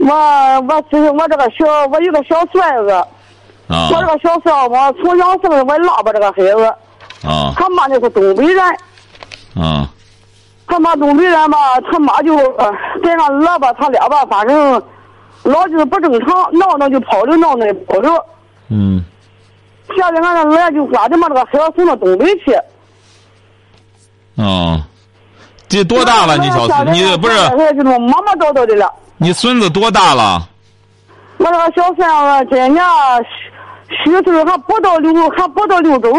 我我其实我这个小我有个小孙子，啊我这个小孙子从小生我拉吧这个孩子，啊他妈就是东北人，啊他妈东北人吧，他妈就呃在那拉吧，他俩吧，反正老就是不正常，闹闹就跑着，闹闹就跑着。嗯现在俺这儿就把这么这个孩子送到东北去。啊，这多大了？你小子，你不是这么磨磨叨叨的了。你孙子多大了？我那个小孙子今年虚虚岁还不到六，还不到六周。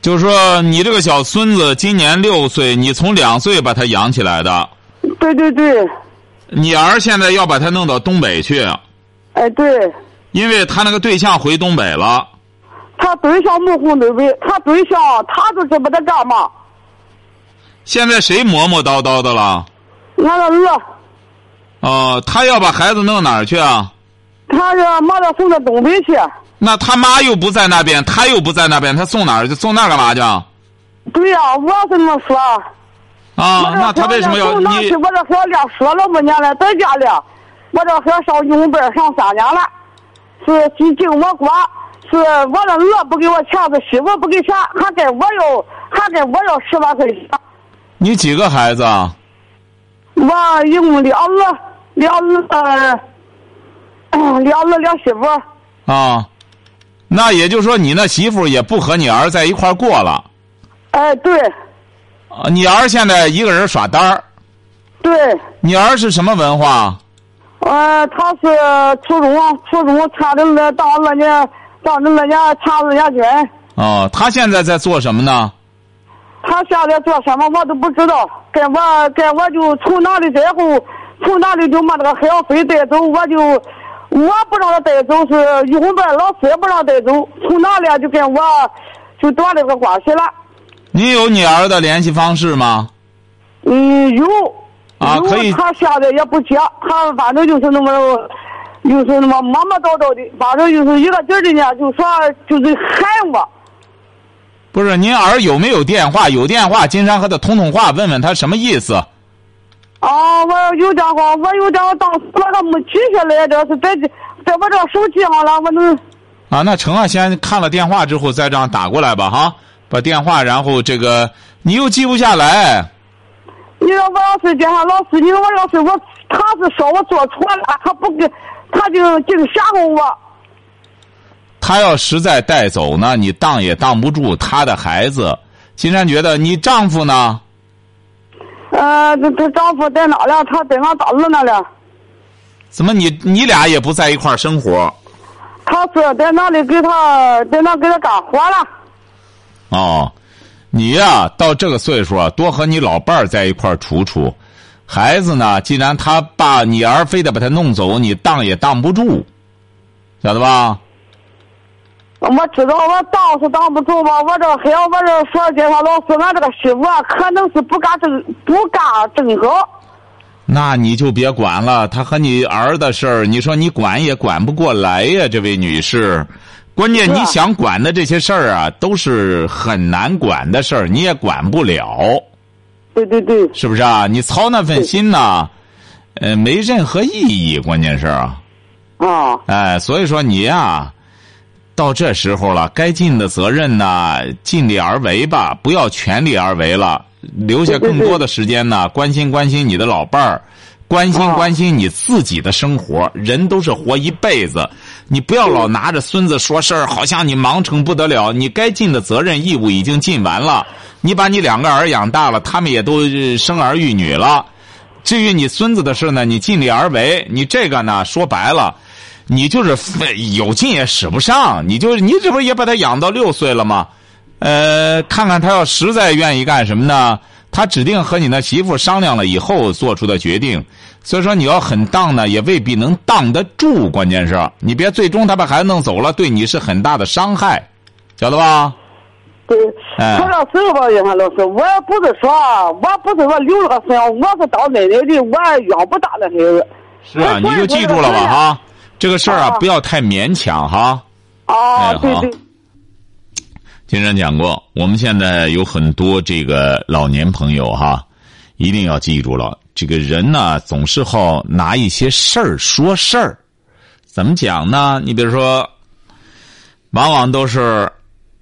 就是说，你这个小孙子今年六岁，你从两岁把他养起来的，对对对，你儿现在要把他弄到东北去，哎对，因为他那个对象回东北了。他对象没回东北，他对象他都知不得干嘛。现在谁磨磨叨叨的了？俺的儿哦，他要把孩子弄哪儿去啊？他这马上送到东北去。那他妈又不在那边，他又不在那边，他送哪儿去？送那儿干嘛去？啊，对呀、我是这么说。啊那他为什么要你去？？我这孩子连说了五年了，在家里，我这孩子上幼儿班上三年了，是是经我国，是我的儿不给我钱，是媳妇不给钱，还给我要还给我要十万块钱。你几个孩子啊？我一共两儿，俩儿呃，俩儿俩媳妇。啊，那也就是说，你那媳妇也不和你儿在一块儿过了。哎，对啊，你儿现在一个人耍单儿。对，你儿是什么文化？呃，他是初中，初中参的那当二年，当的二年差二年军。哦，他现在在做什么呢？他现在做什么我都不知道，跟我跟我就从那里之后，从那里就把那个孩子费带走，我就我不让他带走，是幼儿班老师也不让带走，从那里就跟我就断了个关系了。你有你儿的联系方式吗？嗯，有有啊可以他现在也不接，他反正就是那么，就是那么磨磨叨叨的，反正就是一个劲儿的呢，就说就是喊我。不是，您儿有没有电话？有电话，金山和他通通话，问问他什么意思。啊，我有电话，我有电话，当时我都没记下来，这是在在我这个手机上了，我能。啊，那成啊，先看了电话之后再这样打过来吧，哈，把电话，然后这个你又记不下来，你说我要是叫他老师，你说我要是我，他是说我做错了，他不给，他就净吓唬我。他要实在带走呢，你当也当不住他的孩子。金山觉得你丈夫呢？呃，这这丈夫在哪了？他在俺大儿那了。怎么你你俩也不在一块儿生活？他是在那里给他在那给他干活了。哦，你呀、到这个岁数啊，多和你老伴儿在一块儿处处。孩子呢，既然他爸你儿非得把他弄走，你当也当不住，晓得吧？我知道我当是当不住吧，我这还要我这说介绍老师，俺这个媳妇啊，可能是不干正不干正好。那你就别管了，他和你儿的事儿，你说你管也管不过来呀，这位女士。关键你想管的这些事儿啊，都是很难管的事儿，你也管不了，对对对，是不是啊？你操那份心呢，呃，没任何意义。关键是啊，啊，哎，所以说你呀、到这时候了，该尽的责任呢，尽力而为吧，不要全力而为了，留下更多的时间呢，关心关心你的老伴儿，关心啊关心你自己的生活。人都是活一辈子，你不要老拿着孙子说事儿，好像你忙成不得了。你该尽的责任义务已经尽完了，你把你两个儿养大了，他们也都呃生儿育女了。至于你孙子的事呢，你尽力而为。你这个呢，说白了，你就是费有劲也使不上。你就你这不是也把他养到六岁了吗？呃，看看他要实在愿意干什么呢？他指定和你那媳妇商量了以后做出的决定，所以说你要很当呢，也未必能当得住。关键是，你别最终他把孩子弄走了，对你是很大的伤害，晓得吧？对，说到这吧，杨老师，我也不是说，我不是说留了个孙，我是当奶奶的，我养不大那孩子。是啊，你就记住了吧，哈，这个事儿啊，不要太勉强，哈。哦，对对。经常讲过，我们现在有很多这个老年朋友哈，一定要记住了，这个人呢总是好拿一些事儿说事儿，怎么讲呢？你比如说，往往都是，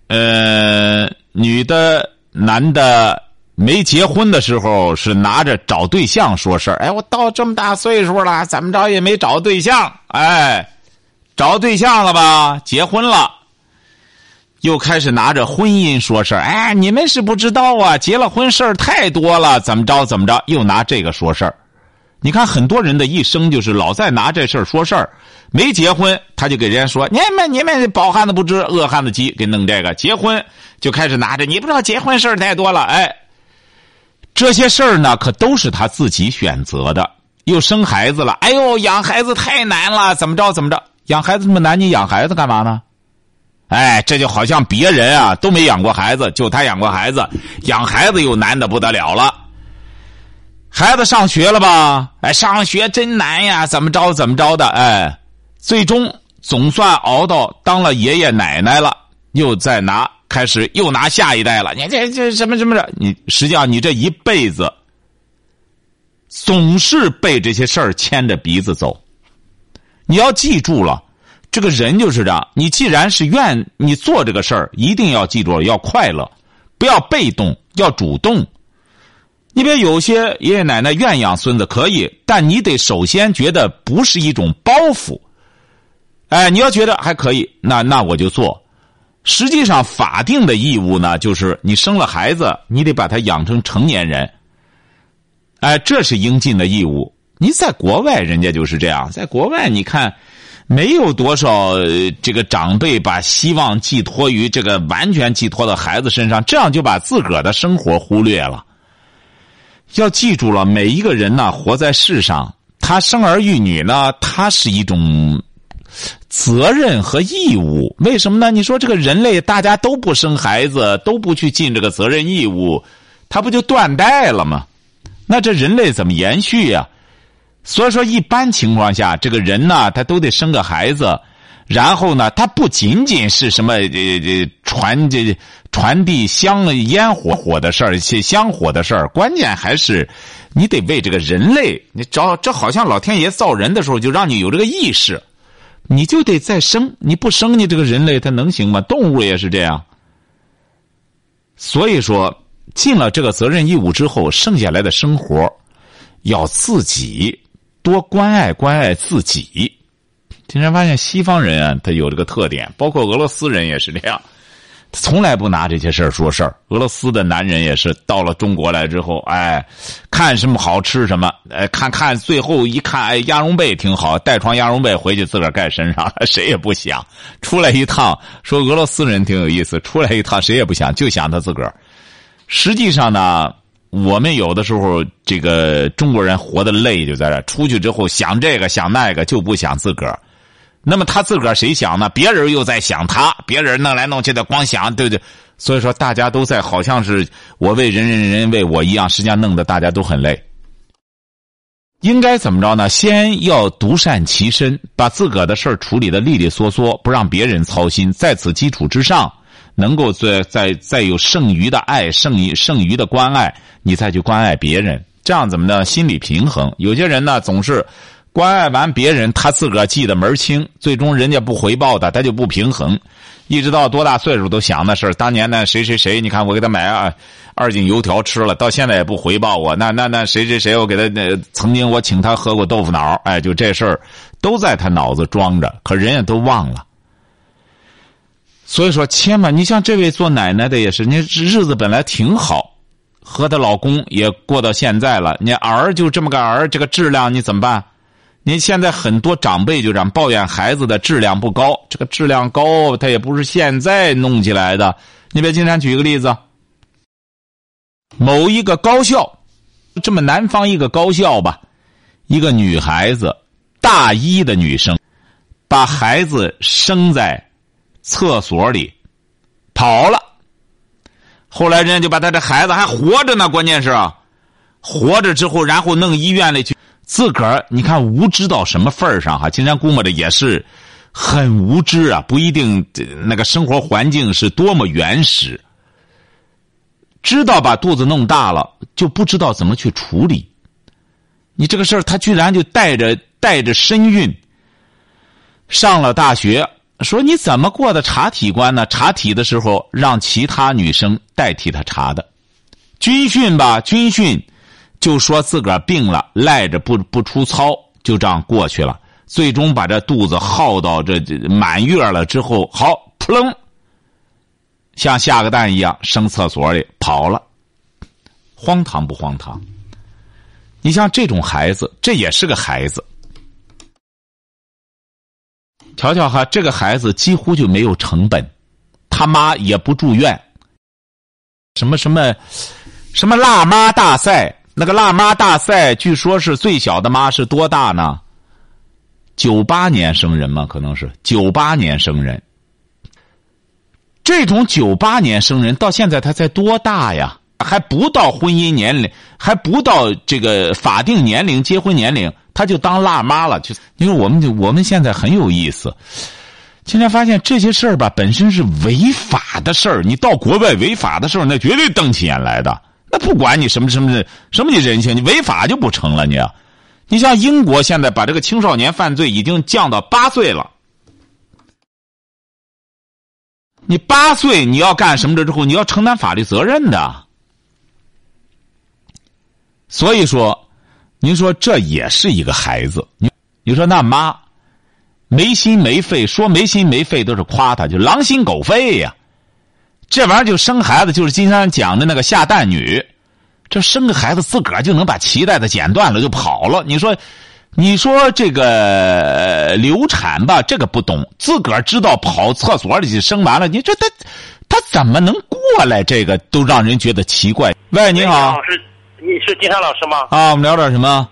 呃，女的、男的没结婚的时候是拿着找对象说事儿。哎，我到这么大岁数了，怎么着也没找对象，哎，找对象了吧？结婚了。又开始拿着婚姻说事儿，哎，你们是不知道啊，结了婚事儿太多了，怎么着怎么着，又拿这个说事儿。你看很多人的一生就是老在拿这事儿说事儿，没结婚他就给人家说，你们你们饱汉子不知饿汉子饥，给弄这个；结婚就开始拿着，你不知道结婚事儿太多了，哎，这些事儿呢可都是他自己选择的。又生孩子了，哎呦，养孩子太难了，怎么着怎么着，养孩子这么难，你养孩子干嘛呢？哎，这就好像别人啊都没养过孩子，就他养过孩子，养孩子又难的不得了了。孩子上学了吧？哎，上学真难呀，怎么着怎么着的？哎，最终总算熬到当了爷爷奶奶了，又再拿开始又拿下一代了。你这这什么什么的？你实际上你这一辈子总是被这些事儿牵着鼻子走。你要记住了。这个人就是这样，你既然是愿你做这个事儿，一定要记住了要快乐，不要被动，要主动。你别有些爷爷奶奶愿养孙子可以，但你得首先觉得不是一种包袱。哎，你要觉得还可以，那那我就做。实际上，法定的义务呢，就是你生了孩子，你得把他养成成年人。哎，这是应尽的义务。你在国外，人家就是这样，在国外，你看。没有多少这个长辈把希望寄托于这个完全寄托到孩子身上，这样就把自个儿的生活忽略了。要记住了，每一个人呢，活在世上，他生儿育女呢，他是一种责任和义务。为什么呢？你说这个人类大家都不生孩子，都不去尽这个责任义务，他不就断代了吗？那这人类怎么延续呀？所以说，一般情况下，这个人呢，他都得生个孩子，然后呢，他不仅仅是什么呃呃传这传递香烟火火的事儿，些香火的事儿，关键还是你得为这个人类，你找这好像老天爷造人的时候就让你有这个意识，你就得再生，你不生，你这个人类它能行吗？动物也是这样。所以说，尽了这个责任义务之后，剩下来的生活要自己。多关爱关爱自己。经常发现西方人啊，他有这个特点，包括俄罗斯人也是这样，从来不拿这些事儿说事儿。俄罗斯的男人也是，到了中国来之后，哎，看什么好吃什么，哎，看看最后一看，哎，鸭绒被挺好，带床鸭绒被回去自个儿盖身上，谁也不想出来一趟。说俄罗斯人挺有意思，出来一趟谁也不想，就想他自个儿。实际上呢。我们有的时候，这个中国人活得累，就在这出去之后想这个想那个，就不想自个儿。那么他自个儿谁想呢？别人又在想他，别人弄来弄去的光想，对不对？所以说大家都在好像是我为人人人为我一样，实际上弄得大家都很累。应该怎么着呢？先要独善其身，把自个儿的事儿处理的利利索索，不让别人操心。在此基础之上。能够再再再有剩余的爱，剩余剩余的关爱，你再去关爱别人，这样怎么呢？心理平衡。有些人呢，总是关爱完别人，他自个儿记得门清，最终人家不回报的，他就不平衡。一直到多大岁数都想那事儿。当年呢，谁谁谁，你看我给他买二二斤油条吃了，到现在也不回报我。那那那谁谁谁，我给他那曾经我请他喝过豆腐脑，哎，就这事儿都在他脑子装着，可人家都忘了。所以说，千万，你像这位做奶奶的也是，你日子本来挺好，和她老公也过到现在了，你儿就这么个儿，这个质量你怎么办？你现在很多长辈就这样抱怨孩子的质量不高，这个质量高，他也不是现在弄起来的。你别经常举一个例子。某一个高校，这么南方一个高校吧，一个女孩子，大一的女生，把孩子生在厕所里，跑了。后来人家就把他这孩子还活着呢，关键是啊，活着之后，然后弄医院里去，自个儿你看无知到什么份儿上哈？金山估摸着也是很无知啊，不一定那个生活环境是多么原始。知道把肚子弄大了，就不知道怎么去处理。你这个事儿，他居然就带着带着身孕上了大学，说你怎么过的查体关呢？查体的时候让其他女生代替他查的，军训吧，军训就说自个儿病了，赖着不不出操，就这样过去了。最终把这肚子耗到这满月了之后，好扑棱。像下个蛋一样生厕所里跑了，荒唐不荒唐？你像这种孩子，这也是个孩子。瞧瞧哈，这个孩子几乎就没有成本，他妈也不住院。什么什么，什么辣妈大赛？那个辣妈大赛，据说是最小的妈是多大呢？九八年生人嘛，可能是九八年生人。这种九八年生人到现在他才多大呀？还不到婚姻年龄，还不到这个法定年龄结婚年龄，他就当辣妈了。就因为我们就我们现在很有意思，今天发现这些事儿吧，本身是违法的事儿。你到国外违法的时候，那绝对瞪起眼来的。那不管你什么什么什么你人性，你违法就不成了。你，你像英国现在把这个青少年犯罪已经降到八岁了。你八岁你要干什么了之后，你要承担法律责任的。所以说，您说这也是一个孩子。你你说那妈没心没肺，说没心没肺都是夸他，就狼心狗肺呀。这玩意儿就生孩子，就是金山讲的那个下蛋女，这生个孩子自个儿就能把脐带子剪断了就跑了。你说。你说这个流产吧，这个不懂，自个儿知道跑厕所里去生完了，你这他他怎么能过来？这个都让人觉得奇怪。喂，你好，是你是金山老师吗？啊，我们聊点什么？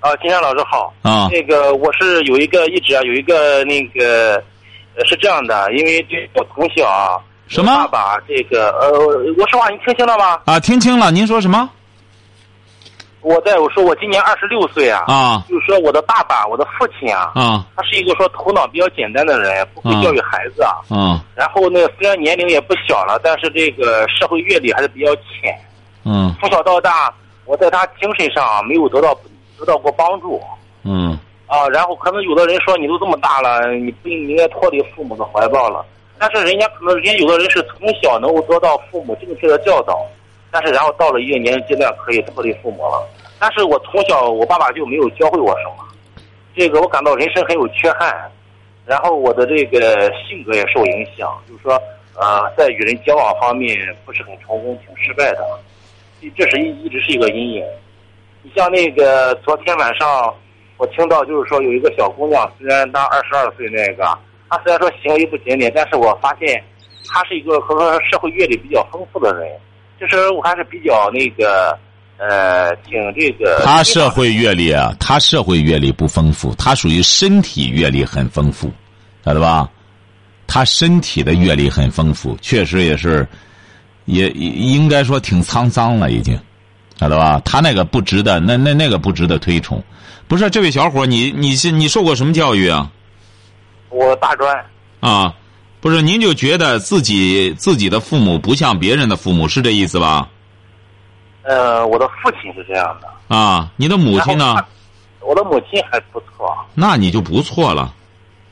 啊，金山老师好。啊，那个我是有一个一直啊有一个那个是这样的，因为这我从小啊，什么？爸爸这个呃，我说话你听清了吗？啊，听清了，您说什么？我在我说我今年二十六岁啊，啊，就是说我的爸爸，我的父亲啊，啊，他是一个说头脑比较简单的人，不会教育孩子啊，嗯，然后呢，虽然年龄也不小了，但是这个社会阅历还是比较浅，嗯，从小到大，我在他精神上没有得到得到过帮助，嗯，啊，然后可能有的人说你都这么大了，你不应该脱离父母的怀抱了，但是人家可能人家有的人是从小能够得到父母正确的教导。但是，然后到了一定年龄阶段，可以脱离父母了。但是我从小，我爸爸就没有教会我什么，这个我感到人生很有缺憾。然后我的这个性格也受影响，就是说，呃，在与人交往方面不是很成功，挺失败的。这是一一直是一个阴影。你像那个昨天晚上，我听到就是说有一个小姑娘，虽然她二十二岁，那个她虽然说行为不检点，但是我发现他是一个和社会阅历比较丰富的人。就是我还是比较那个，呃，挺这个。他社会阅历啊，他社会阅历不丰富，他属于身体阅历很丰富，晓得吧？他身体的阅历很丰富，确实也是，也应该说挺沧桑了，已经，晓得吧？他那个不值得，那那那个不值得推崇。不是这位小伙，你你是你受过什么教育啊？我大专。啊。不是，您就觉得自己自己的父母不像别人的父母，是这意思吧？呃，我的父亲是这样的。啊，你的母亲呢？我的母亲还不错。那你就不错了，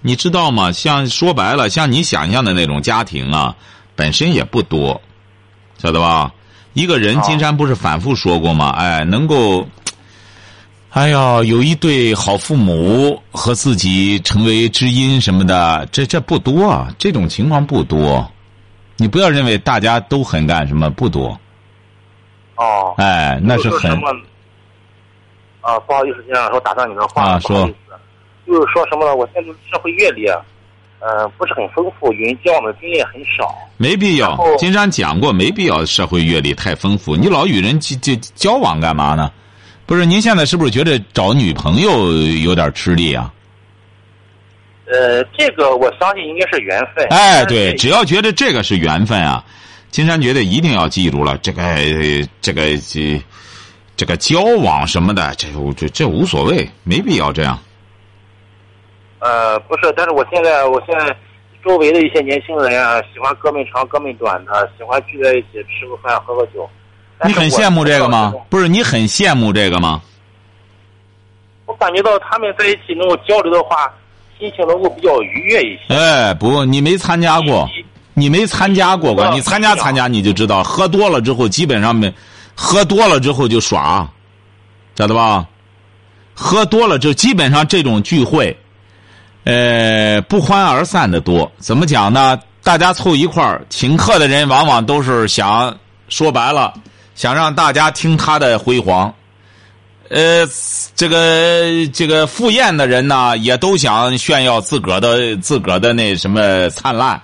你知道吗？像说白了，像你想象的那种家庭啊，本身也不多，晓得吧？一个人，金山不是反复说过吗？哎，能够。哎呀，有一对好父母和自己成为知音什么的，这这不多啊，这种情况不多。你不要认为大家都很干什么，不多。哦。哎，那是很。啊，不好意思，先生，我打断你的话。啊，说。就是说什么呢？我现在社会阅历，呃，不是很丰富，与人交往的经验很少。没必要。金山讲过，没必要社会阅历太丰富。你老与人交交交往干嘛呢？不是，您现在是不是觉得找女朋友有点吃力啊？呃，这个我相信应该是缘分。哎，对，只要觉得这个是缘分啊，金山觉得一定要记住了，这个这个这这个交往什么的，这这这无所谓，没必要这样。呃，不是，但是我现在，我现在周围的一些年轻人啊，喜欢哥们长哥们短的，喜欢聚在一起吃个饭喝个酒。但你很羡慕这个吗？不是，你很羡慕这个吗？我感觉到他们在一起能够交流的话，心情能够比较愉悦一些。哎，不，你没参加过，你没参加过吧？你参加参加你就知道，喝多了之后基本上没，喝多了之后就耍，晓得吧？喝多了就基本上这种聚会，呃，不欢而散的多。怎么讲呢？大家凑一块儿，请客的人往往都是想说白了，想让大家听他的辉煌。呃，这个这个赴宴的人呢，也都想炫耀自个儿的自个儿的那什么灿烂，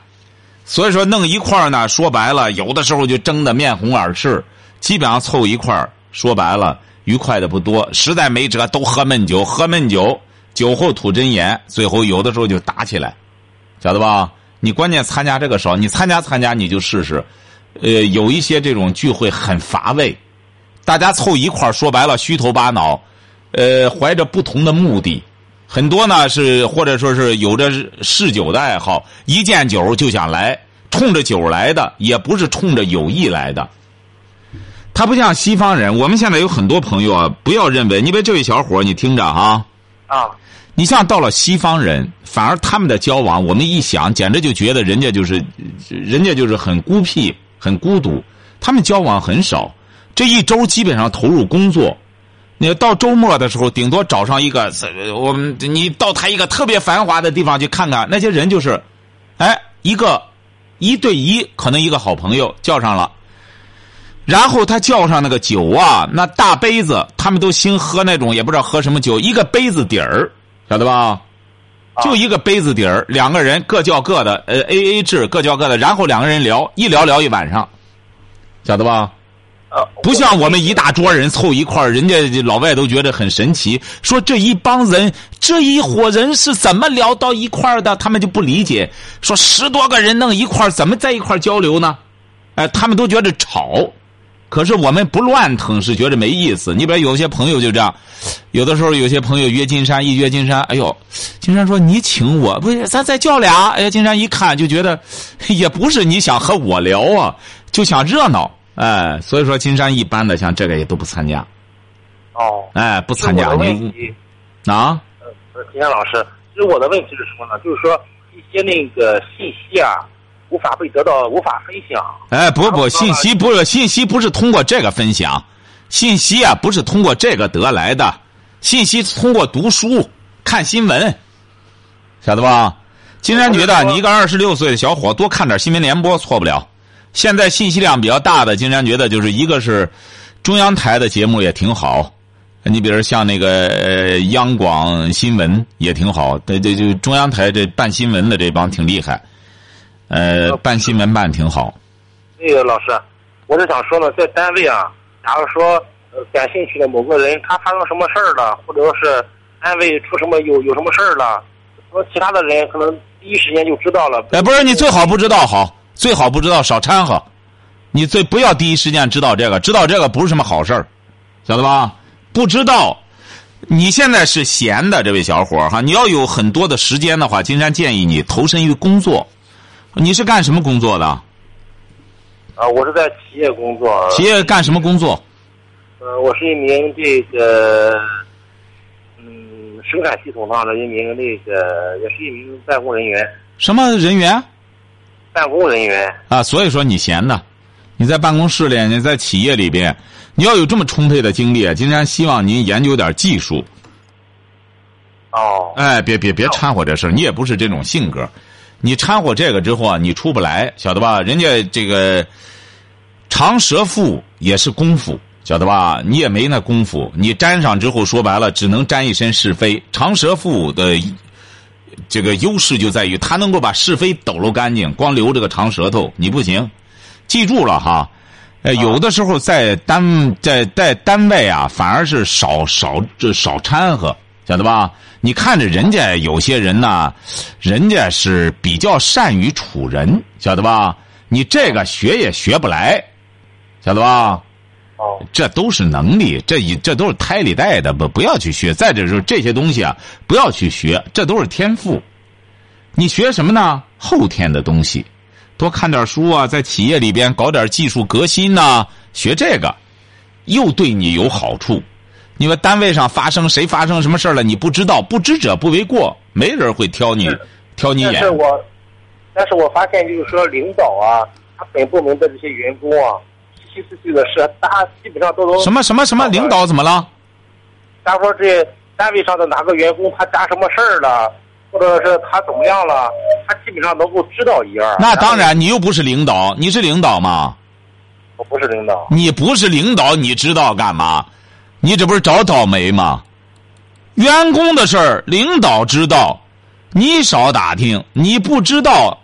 所以说弄一块儿呢，说白了，有的时候就争得面红耳赤。基本上凑一块儿，说白了，愉快的不多。实在没辙，都喝闷酒，喝闷酒，酒后吐真言，最后有的时候就打起来，晓得吧？你关键参加这个少，你参加参加你就试试。呃，有一些这种聚会很乏味。大家凑一块儿，说白了虚头巴脑，呃，怀着不同的目的，很多呢是或者说是有着嗜酒的爱好，一见酒就想来，冲着酒来的，也不是冲着友谊来的。他不像西方人，我们现在有很多朋友啊，不要认为，你别这位小伙你听着哈，啊，你像到了西方人，反而他们的交往，我们一想，简直就觉得人家就是，人家就是很孤僻、很孤独，他们交往很少。这一周基本上投入工作，你到周末的时候，顶多找上一个，我们你到他一个特别繁华的地方去看看，那些人就是，哎，一个一对一，可能一个好朋友叫上了，然后他叫上那个酒啊，那大杯子，他们都兴喝那种，也不知道喝什么酒，一个杯子底儿，晓得吧？就一个杯子底儿，两个人各叫各的，呃，A A 制，各叫各的，然后两个人聊，一聊聊一晚上，晓得吧？呃，不像我们一大桌人凑一块儿，人家老外都觉得很神奇，说这一帮人，这一伙人是怎么聊到一块儿的？他们就不理解，说十多个人弄一块儿，怎么在一块儿交流呢？哎，他们都觉得吵。可是我们不乱腾是觉得没意思。你比如有些朋友就这样，有的时候有些朋友约金山，一约金山，哎呦，金山说你请我，不是咱再叫俩。哎呀，金山一看就觉得，也不是你想和我聊啊，就想热闹。哎，所以说金山一般的像这个也都不参加，哦，哎，不参加你，啊，呃，金山老师，其实我的问题是什么呢？就是说一些那个信息啊，无法被得到，无法分享。哎，不不，信息不是信息不是通过这个分享，信息啊不是通过这个得来的，信息通过读书、看新闻，晓得吧？金山觉得你一个二十六岁的小伙多看点新闻联播错不了。现在信息量比较大的，金山觉得就是一个是中央台的节目也挺好，你比如像那个、呃、央广新闻也挺好，对对，就中央台这办新闻的这帮挺厉害，呃，办新闻办挺好。那个老师，我是想说呢，在单位啊，假如说呃感兴趣的某个人他发生什么事儿了，或者说是单位出什么有有什么事儿了，说其他的人可能第一时间就知道了。哎，不是你最好不知道好，最好不知道少掺和，你最不要第一时间知道这个，知道这个不是什么好事儿，晓得吧？不知道，你现在是闲的这位小伙儿哈，你要有很多的时间的话，金山建议你投身于工作。你是干什么工作的？啊，我是在企业工作。企业干什么工作？呃，我是一名这个，嗯，生产系统上的一名那个，也是一名办公人员。什么人员？办公人员。啊，所以说你闲的，你在办公室里，你在企业里边，你要有这么充沛的精力，今天希望您研究点技术。哦。哎，别别别掺和这事你也不是这种性格，你掺和这个之后啊，你出不来，晓得吧？人家这个长舌妇也是功夫，晓得吧？你也没那功夫，你沾上之后，说白了，只能沾一身是非。长舌妇的这个优势就在于他能够把是非抖搂干净，光留这个长舌头，你不行。记住了哈，呃，有的时候在单在在单位啊，反而是少少这少掺和，晓得吧？你看着人家有些人呢，人家是比较善于处人，晓得吧？你这个学也学不来，晓得吧？哦，这都是能力，这一这都是胎里带的，不不要去学。再者说这些东西啊，不要去学，这都是天赋。你学什么呢？后天的东西，多看点书啊，在企业里边搞点技术革新呐、学这个，又对你有好处。你说单位上发生谁发生什么事儿了，你不知道，不知者不为过，没人会挑你挑你眼但是。我，但是我发现就是说领导啊，他本部门的这些员工啊，稀稀碎碎的事，大家基本上都能什么什么什么领导怎么了？咱说这单位上的哪个员工他干什么事儿了，或者是他怎么样了，他基本上能够知道一二。那当然，你又不是领导，你是领导吗？我不是领导。你不是领导，你知道干嘛？你这不是找倒霉吗？员工的事儿，领导知道，你少打听，你不知道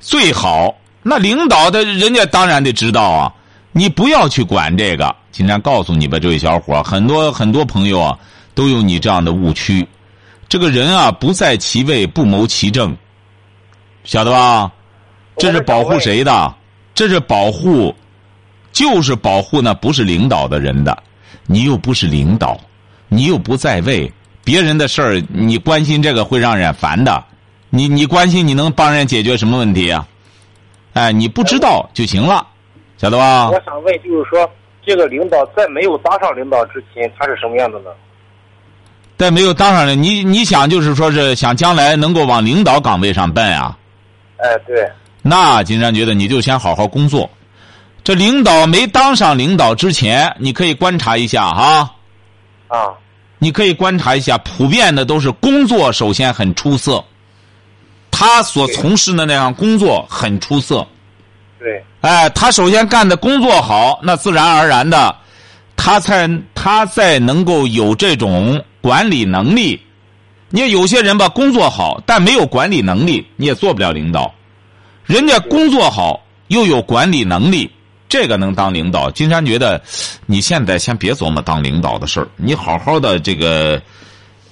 最好。那领导的人家当然得知道啊，你不要去管这个。今天告诉你吧，这位小伙，很多很多朋友啊，都有你这样的误区。这个人啊，不在其位，不谋其政，晓得吧？这是保护谁的？这是保护，就是保护那不是领导的人的。你又不是领导，你又不在位，别人的事儿你关心这个会让人烦的。你你关心你能帮人解决什么问题啊？哎，你不知道就行了，晓得吧？我想问，就是说，这个领导在没有当上领导之前，他是什么样的呢？在没有当上人，你你想就是说是想将来能够往领导岗位上奔啊？哎，对，那金山觉得你就先好好工作。这领导没当上领导之前，你可以观察一下哈。啊，你可以观察一下，普遍的都是工作首先很出色，他所从事的那样工作很出色。对，哎，他首先干的工作好，那自然而然的，他才他才能够有这种管理能力。你看有些人吧，工作好，但没有管理能力，你也做不了领导。人家工作好，又有管理能力，这个能当领导。金山觉得，你现在先别琢磨当领导的事儿，你好好的这个，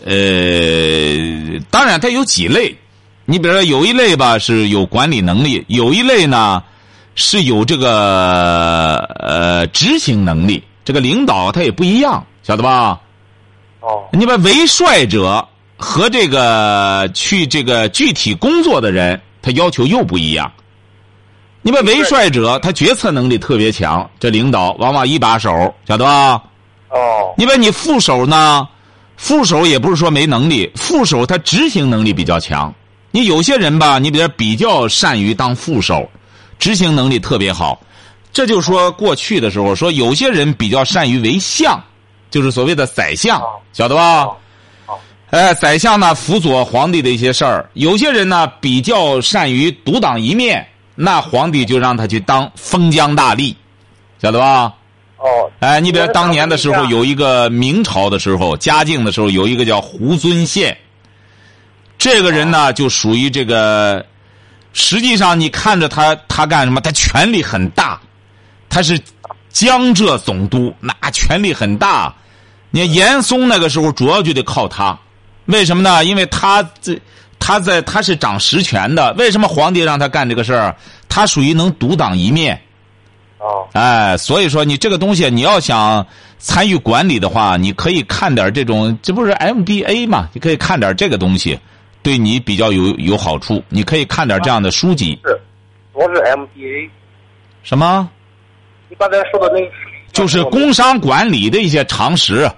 呃，当然它有几类，你比如说有一类吧是有管理能力，有一类呢是有这个呃执行能力。这个领导他也不一样，晓得吧？哦，你把为帅者和这个去这个具体工作的人，他要求又不一样。你把为帅者，他决策能力特别强，这领导往往一把手，晓得吧？哦，你把你副手呢，副手也不是说没能力，副手他执行能力比较强。你有些人吧，你比如比较善于当副手，执行能力特别好。这就说过去的时候，说有些人比较善于为相，就是所谓的宰相，晓得吧？哦哎，宰相呢辅佐皇帝的一些事儿，有些人呢比较善于独当一面，那皇帝就让他去当封疆大吏，晓得吧？哦，哎，你比如当年的时候，有一个明朝的时候，嘉靖的时候，有一个叫胡遵宪，这个人呢就属于这个，实际上你看着他，他干什么？他权力很大，他是江浙总督，那权力很大。你看严嵩那个时候主要就得靠他，为什么呢？因为他这他在他是掌实权的，为什么皇帝让他干这个事儿？他属于能独当一面。哦，哎，所以说你这个东西，你要想参与管理的话，你可以看点这种，这不是 MBA 嘛？你可以看点这个东西，对你比较有有好处。你可以看点这样的书籍。是，我是 MBA。什么？你刚才说的那个就是工商管理的一些常识。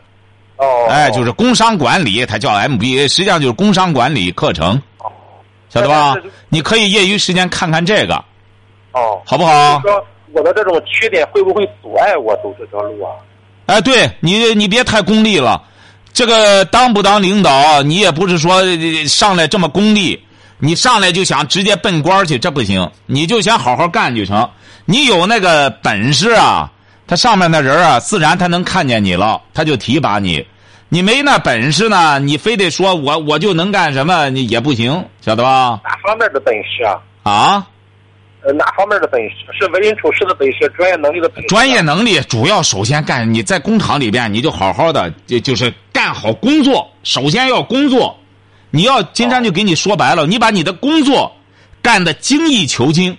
哦，哎，就是工商管理，它叫 MBA，实际上就是工商管理课程，哦晓得吧？你可以业余时间看看这个，哦，好不好？说我的这种缺点会不会阻碍我走这条路啊？哎，对你，你别太功利了。这个当不当领导，你也不是说呃上来这么功利，你上来就想直接奔官去，这不行。你就想好好干就成。你有那个本事啊，他上面的人啊，自然他能看见你了，他就提拔你。你没那本事呢，你非得说我我就能干什么，你也不行，晓得吧？哪方面的本事啊？啊，呃，哪方面的本事？是为人处事的本事，专业能力的本事。专业能力主要首先干你在工厂里边，你就好好的就就是干好工作，首先要工作。你要金山就给你说白了，你把你的工作干的精益求精，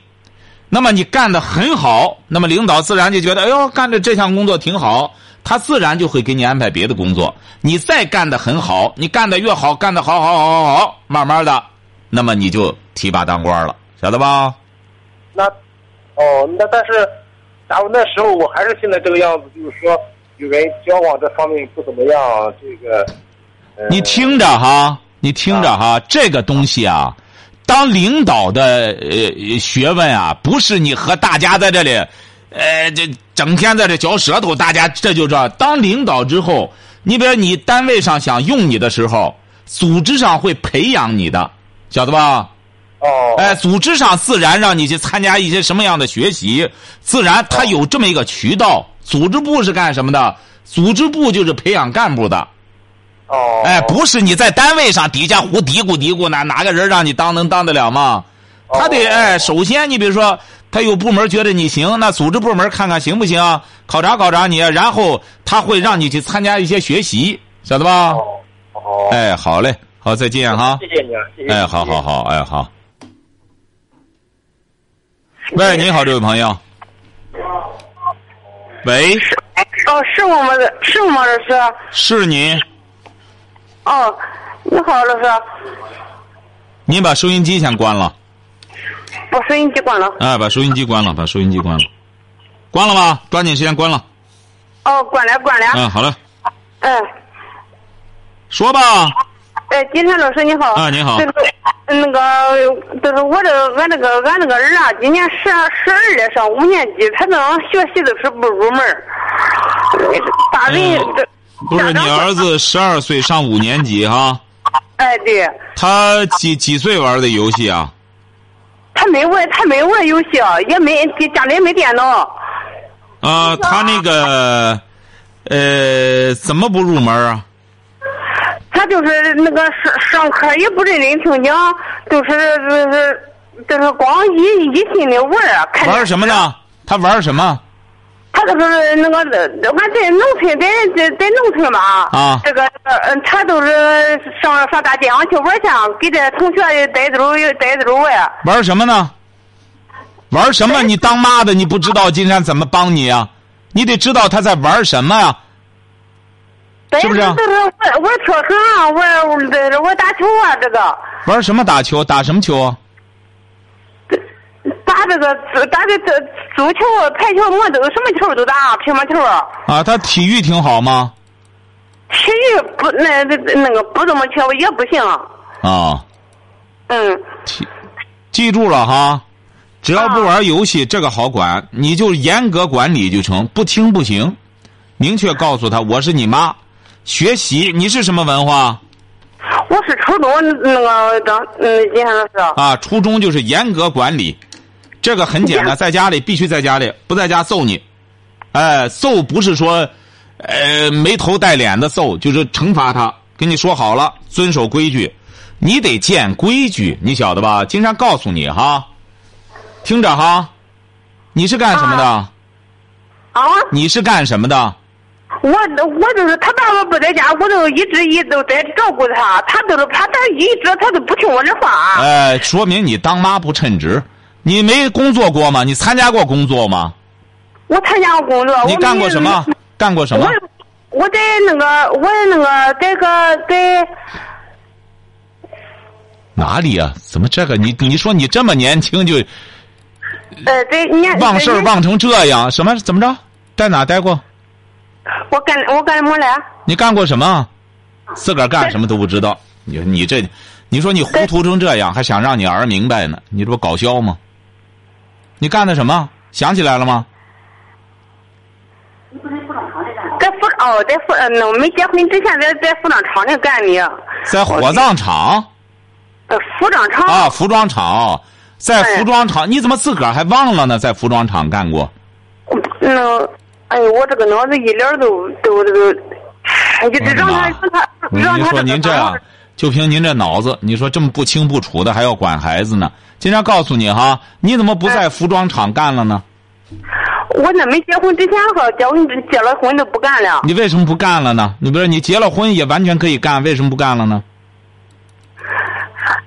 那么你干的很好，那么领导自然就觉得，哎呦，干的这项工作挺好，他自然就会给你安排别的工作。你再干的很好，你干的越好，干的好好好好好，慢慢的，那么你就提拔当官了，晓得吧？那，哦，那但是，假如那时候我还是现在这个样子，就是说与人交往这方面不怎么样，这个。呃你听着哈，你听着哈，这个东西啊，当领导的呃学问啊，不是你和大家在这里，呃，这整天在这嚼舌头，大家这就知道。当领导之后，你比如你单位上想用你的时候，组织上会培养你的，晓得吧？哦。哎，组织上自然让你去参加一些什么样的学习，自然他有这么一个渠道。组织部是干什么的？组织部就是培养干部的。哦。哎，不是你在单位上底下胡嘀咕嘀咕呢，哪个人让你当能当得了吗？他得哎，首先你比如说，他有部门觉得你行，那组织部门看看行不行，考察考察你，然后他会让你去参加一些学习，晓得吧？哦。哦。哎，好嘞，好，再见哈。谢谢你啊，谢谢。哎，好好好，哎好。喂，你好，这位朋友。喂，哦，是我们的，是我们老师。是你。哦，你好，老师。您把收音机先关了。把收音机关了。哎，把收音机关了，把收音机关了。关了吧？抓紧时间关了。哦，关了，关了。嗯，好了。嗯。说吧。哎，金山老师你好。啊，你好。这个那个，就是我这俺那个俺那个儿啊，今年十二十二了，上五年级，他那学习都是不入门儿大人这。不是你儿子十二岁上五年级哈？哎，对。他几几岁玩的游戏啊？他没玩，他没玩游戏，也没家里没电脑。啊，他那个，呃，怎么不入门啊？他就是那个上上课也不认真听讲，就是就是就是光一一心的玩儿。玩什么呢？他玩什么？他都是那个，俺在农村，在在在农村嘛。啊。这个，嗯，他都是上上大街上去玩去，给这同学带走带走玩。玩什么呢？玩什么？你当妈的，你不知道金山怎么帮你啊？你得知道他在玩什么呀？是不是？玩玩跳绳，玩这玩打球啊，这个。玩什么打球？打什么球啊？打这个打这这足球、排球、摩都什么球都打，乒乓球。啊，他体育挺好吗？体育不那那那个不怎么强，也不行。啊。嗯。记记住了哈，只要不玩游戏，这个好管，你就严格管理就成。不听不行，明确告诉他我是你妈。学习，你是什么文化？我是初中那个张嗯，金山老师。啊，初中就是严格管理。这个很简单，在家里必须在家里，不在家揍你。哎，揍不是说，呃，没头带脸的揍，就是惩罚他。跟你说好了，遵守规矩，你得见规矩，你晓得吧？经常告诉你哈，听着哈，你是干什么的？啊？你是干什么的？我我就是他爸爸不在家，我就一直一都在照顾他，他都是他他一直他都不听我的话。哎，说明你当妈不称职。你没工作过吗？你参加过工作吗？我参加过工作。你干过什么？干过什么？我我在那个我那个在个在哪里啊？怎么这个你你说你这么年轻就呃在年忘事儿忘成这样？什么怎么着？在哪待过？我干我干什么来？你干过什么？自个儿干什么都不知道。你你这，你说你糊涂成这样，还想让你儿明白呢？你这不搞笑吗？你干的什么？想起来了吗？在服哦，在服嗯，没结婚之前在在服装厂里干的。在火葬场。呃，服装厂。啊，服装厂，在服装厂，你怎么自个儿还忘了呢？在服装厂干过。那，哎呦，我这个脑子一点都都这个，一直让他让他让他个您这样，就凭您这脑子，你说这么不清不楚的，还要管孩子呢？经常告诉你哈，你怎么不在服装厂干了呢？我那没结婚之前哈，结婚结了婚都不干了。你为什么不干了呢？你不是你结了婚也完全可以干，为什么不干了呢？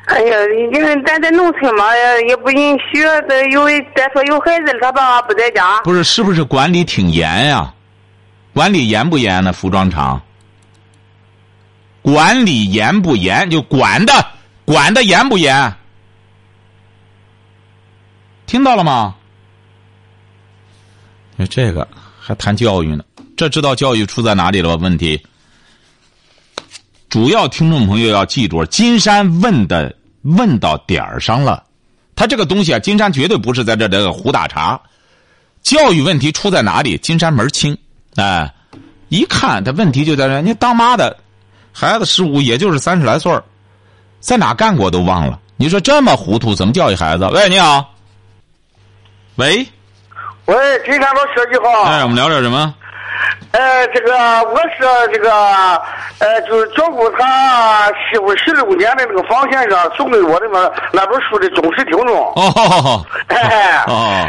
哎呀，因为咱在农村嘛，也不允许。再有再说有孩子，他爸爸不在家。不是，是不是管理挺严呀？管理严不严呢？服装厂管理严不严？就管的管的严不严？听到了吗？这个还谈教育呢？这知道教育出在哪里了吧？问题。主要听众朋友要记住，金山问的问到点儿上了。他这个东西啊，金山绝对不是在这这个胡打岔。教育问题出在哪里？金山门清。哎，一看他问题就在这。你当妈的，孩子十五，也就是三十来岁在哪干过都忘了。你说这么糊涂，怎么教育孩子？喂，你好。喂。喂，金山老师你好。哎，我们聊点什么？呃，这个我是这个，呃，就是照顾他媳妇十六年的那个方先生送给我的那那本书的忠实听众。哦。哎。哦。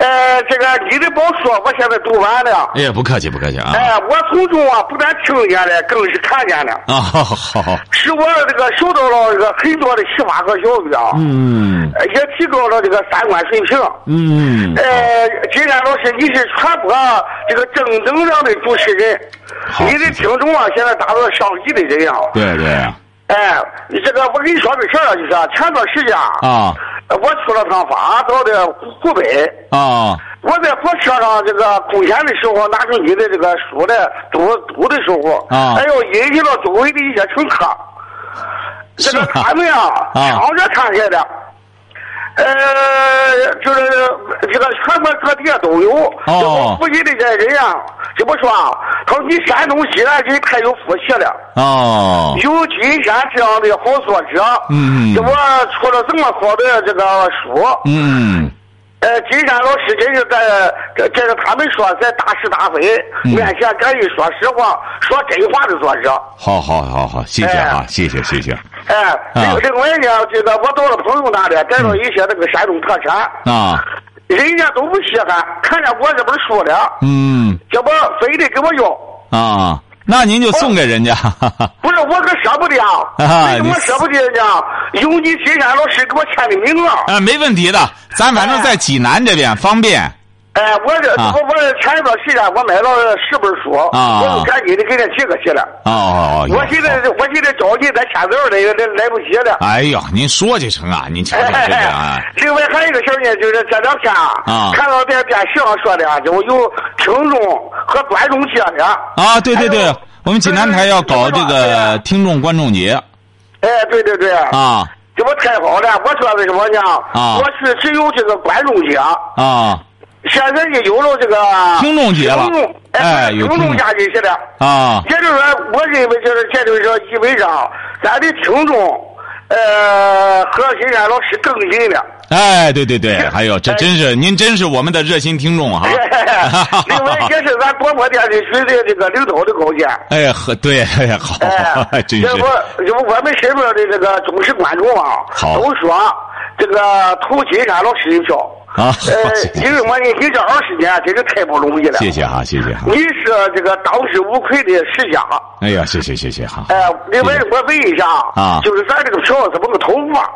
呃，这个你的宝书我现在读完了。哎呀，不客气，不客气啊。哎，我从中啊，不但听见了，更是看见了。啊，好好好。使我这个受到了这个很多的启发和教育啊。嗯。也提高了这个三观水平。嗯。呃，金山老师，你是传播这个正能量的主持人，你的听众啊，现在达到上亿的人啊。对对。哎，你这个我跟你说个事儿啊，就是前段时间啊。我去了趟发到的湖北啊！我在火车上这个空闲的时候，拿出你的这个书来读读的时候啊，哎呦，引起了周围的一些乘客，这个他们啊，抢着看谁的，呃，就是这个全国各地都有，哦，附近的这人啊，这么说啊，他说你山东济南人太有福气了，哦，有金山这样的好作者，嗯，这我出了这么好的这个书，嗯。呃，金山老师真是在，这这是他们说在大是大非面前敢于说实话、说真话的作者。好好好好，谢谢啊，谢谢谢谢。哎，另外呢，这个我到了朋友那里，带到一些那个山东特产啊，人家都不稀罕，看见我这本书了，嗯，这不非得给我要啊。那您就送给人家，不是我可舍不得啊！为什么舍不得人家？有你金山老师给我签的名啊！啊，没问题的，咱反正在济南这边方便。哎，我这我我前一段时间我买了十本书，啊我就赶紧的给他寄过去了。哦哦我现在我现在着急再签字了，来来不及了。哎呀，您说就成啊，您瞧瞧这个啊。另外还有一个事儿呢，就是这两天啊，看到在电视上说的，就有听众和观众节的。啊，对对对，我们济南台要搞这个听众观众节。哎，对对对。啊。这不太好了，我说的什么呢？啊。我是只有这个观众节。啊。现在也有了这个听众节了，哎，有听众加进去了啊。也就是说，我认为就是，这就是说，意味着咱的听众，呃，和金山老师更近了。哎，对对对，还有这真是您真是我们的热心听众哈。另外也是咱广播电视局的这个领导的高见。哎，和，对，哎好，真是。这不，我们身边的这个忠实观众啊，都说这个投金山老师一票。啊，呃，因为我你你这二十年真是太不容易了。谢谢哈，谢谢哈。你是这个当之无愧的世家。哎呀，谢谢谢谢哈。哎，另外我问一下啊，就是咱这个票怎么个投法？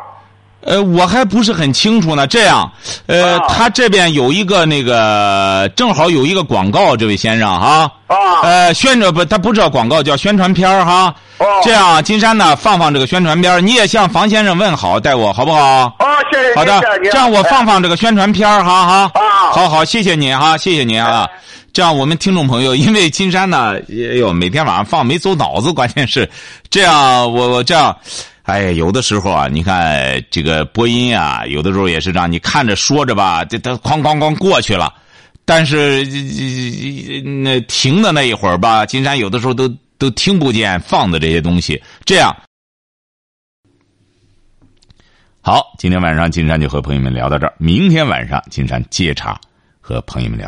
呃，我还不是很清楚呢。这样，呃，他这边有一个那个，正好有一个广告，这位先生哈。啊。呃，宣传不，他不叫广告，叫宣传片哈。哦。这样，金山呢，放放这个宣传片你也向房先生问好，带我好不好？好的，这样我放放这个宣传片哈哈。啊。好好，谢谢您哈，谢谢您啊。这样，我们听众朋友，因为金山呢，哎呦，每天晚上放没走脑子，关键是这样，我我这样。哎，有的时候啊，你看这个播音啊，有的时候也是这样，你看着说着吧，这他哐哐哐过去了，但是那停的那一会儿吧，金山有的时候都都听不见放的这些东西。这样，好，今天晚上金山就和朋友们聊到这儿，明天晚上金山接茬和朋友们聊。